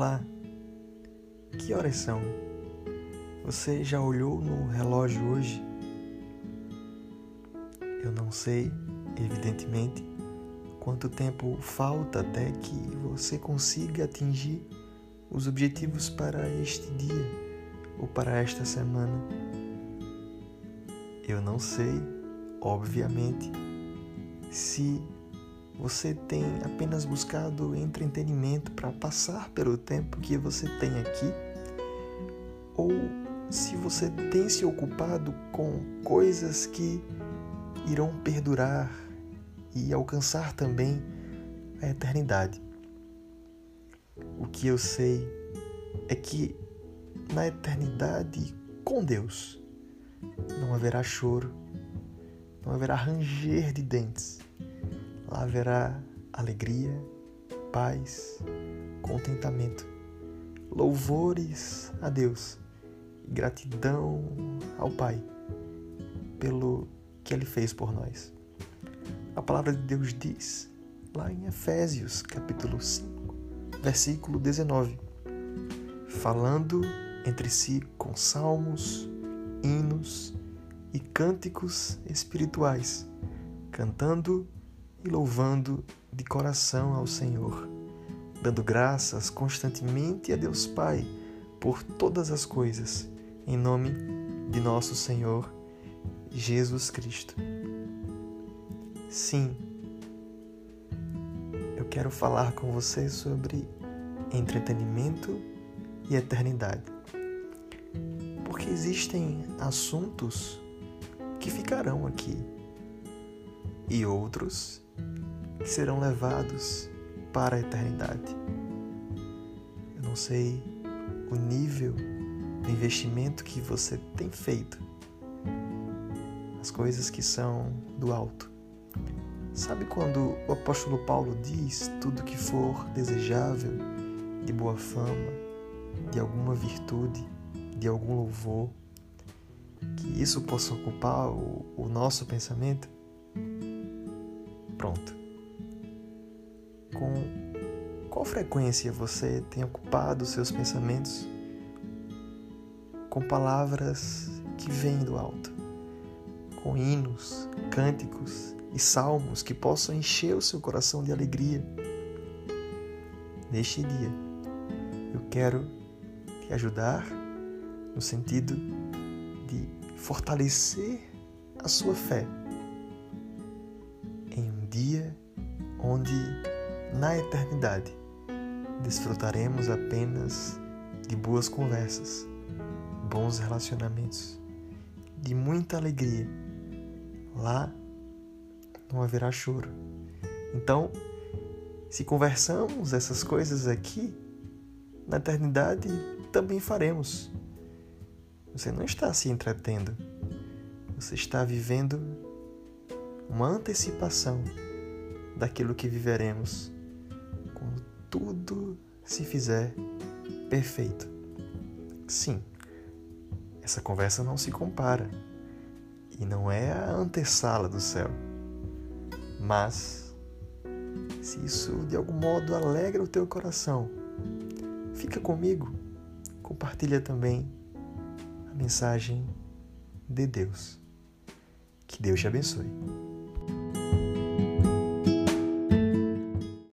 Olá, que horas são? Você já olhou no relógio hoje? Eu não sei, evidentemente, quanto tempo falta até que você consiga atingir os objetivos para este dia ou para esta semana. Eu não sei, obviamente, se você tem apenas buscado entretenimento para passar pelo tempo que você tem aqui, ou se você tem se ocupado com coisas que irão perdurar e alcançar também a eternidade. O que eu sei é que na eternidade com Deus não haverá choro, não haverá ranger de dentes Lá haverá alegria, paz, contentamento, louvores a Deus e gratidão ao Pai pelo que Ele fez por nós. A palavra de Deus diz lá em Efésios, capítulo 5, versículo 19, falando entre si com salmos, hinos e cânticos espirituais, cantando e louvando de coração ao Senhor, dando graças constantemente a Deus Pai por todas as coisas, em nome de nosso Senhor Jesus Cristo. Sim, eu quero falar com você sobre entretenimento e eternidade. Porque existem assuntos que ficarão aqui e outros serão levados para a eternidade. Eu não sei o nível de investimento que você tem feito, as coisas que são do alto. Sabe quando o apóstolo Paulo diz tudo que for desejável, de boa fama, de alguma virtude, de algum louvor, que isso possa ocupar o, o nosso pensamento? Pronto. Com qual frequência você tem ocupado seus pensamentos com palavras que vêm do alto, com hinos, cânticos e salmos que possam encher o seu coração de alegria. Neste dia, eu quero te ajudar no sentido de fortalecer a sua fé dia onde na eternidade, desfrutaremos apenas de boas conversas, bons relacionamentos, de muita alegria. Lá não haverá choro. Então, se conversamos essas coisas aqui, na eternidade também faremos. Você não está se entretendo, você está vivendo uma antecipação daquilo que viveremos tudo se fizer perfeito. Sim, essa conversa não se compara e não é a antessala do céu. Mas, se isso de algum modo alegra o teu coração, fica comigo, compartilha também a mensagem de Deus. Que Deus te abençoe.